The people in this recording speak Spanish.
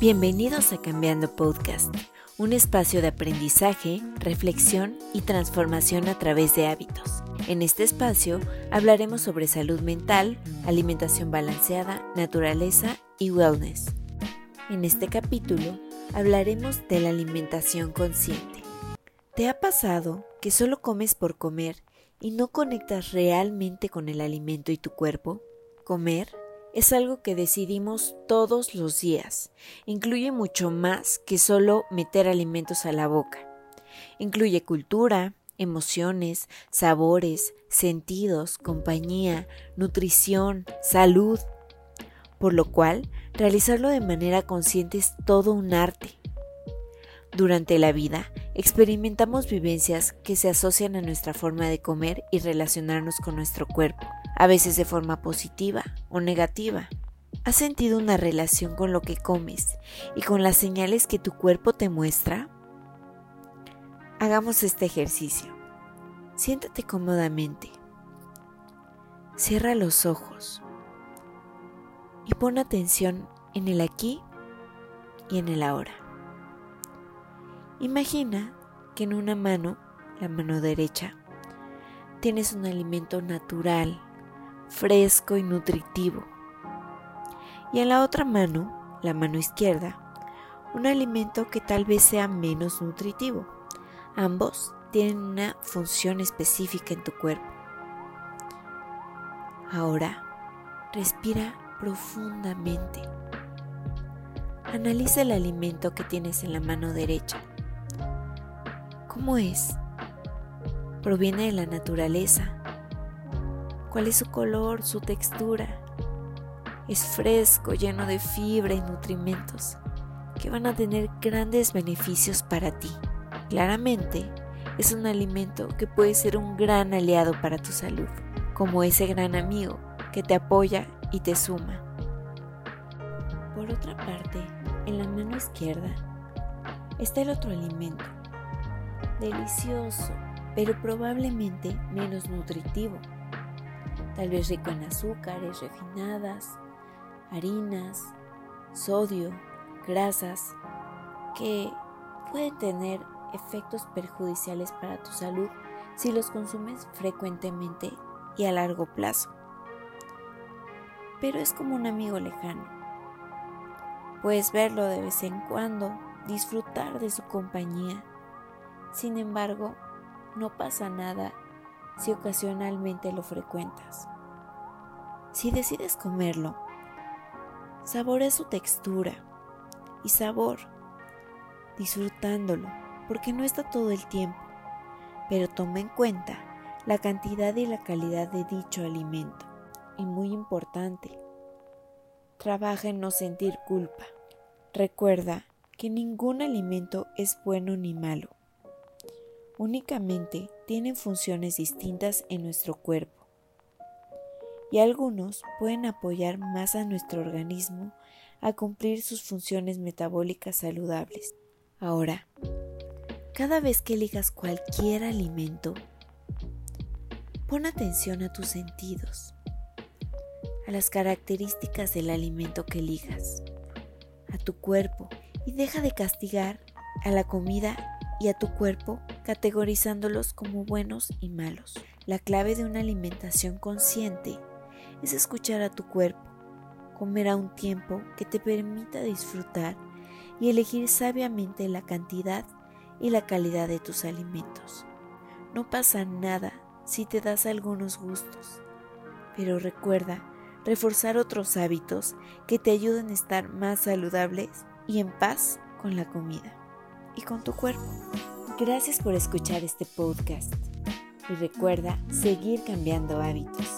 Bienvenidos a Cambiando Podcast, un espacio de aprendizaje, reflexión y transformación a través de hábitos. En este espacio hablaremos sobre salud mental, alimentación balanceada, naturaleza y wellness. En este capítulo hablaremos de la alimentación consciente. ¿Te ha pasado que solo comes por comer y no conectas realmente con el alimento y tu cuerpo? Comer es algo que decidimos todos los días. Incluye mucho más que solo meter alimentos a la boca. Incluye cultura, emociones, sabores, sentidos, compañía, nutrición, salud. Por lo cual, realizarlo de manera consciente es todo un arte. Durante la vida, experimentamos vivencias que se asocian a nuestra forma de comer y relacionarnos con nuestro cuerpo a veces de forma positiva o negativa. ¿Has sentido una relación con lo que comes y con las señales que tu cuerpo te muestra? Hagamos este ejercicio. Siéntate cómodamente. Cierra los ojos y pon atención en el aquí y en el ahora. Imagina que en una mano, la mano derecha, tienes un alimento natural fresco y nutritivo. Y en la otra mano, la mano izquierda, un alimento que tal vez sea menos nutritivo. Ambos tienen una función específica en tu cuerpo. Ahora, respira profundamente. Analiza el alimento que tienes en la mano derecha. ¿Cómo es? ¿Proviene de la naturaleza? Cuál es su color, su textura. Es fresco, lleno de fibra y nutrimentos que van a tener grandes beneficios para ti. Claramente, es un alimento que puede ser un gran aliado para tu salud, como ese gran amigo que te apoya y te suma. Por otra parte, en la mano izquierda está el otro alimento, delicioso, pero probablemente menos nutritivo tal vez rico en azúcares refinadas, harinas, sodio, grasas, que pueden tener efectos perjudiciales para tu salud si los consumes frecuentemente y a largo plazo. Pero es como un amigo lejano. Puedes verlo de vez en cuando, disfrutar de su compañía. Sin embargo, no pasa nada si ocasionalmente lo frecuentas. Si decides comerlo, saborea su textura y sabor, disfrutándolo, porque no está todo el tiempo, pero toma en cuenta la cantidad y la calidad de dicho alimento. Y muy importante, trabaja en no sentir culpa. Recuerda que ningún alimento es bueno ni malo únicamente tienen funciones distintas en nuestro cuerpo y algunos pueden apoyar más a nuestro organismo a cumplir sus funciones metabólicas saludables. Ahora, cada vez que elijas cualquier alimento, pon atención a tus sentidos, a las características del alimento que elijas, a tu cuerpo y deja de castigar a la comida y a tu cuerpo categorizándolos como buenos y malos. La clave de una alimentación consciente es escuchar a tu cuerpo, comer a un tiempo que te permita disfrutar y elegir sabiamente la cantidad y la calidad de tus alimentos. No pasa nada si te das algunos gustos, pero recuerda reforzar otros hábitos que te ayuden a estar más saludables y en paz con la comida y con tu cuerpo. Gracias por escuchar este podcast y recuerda seguir cambiando hábitos.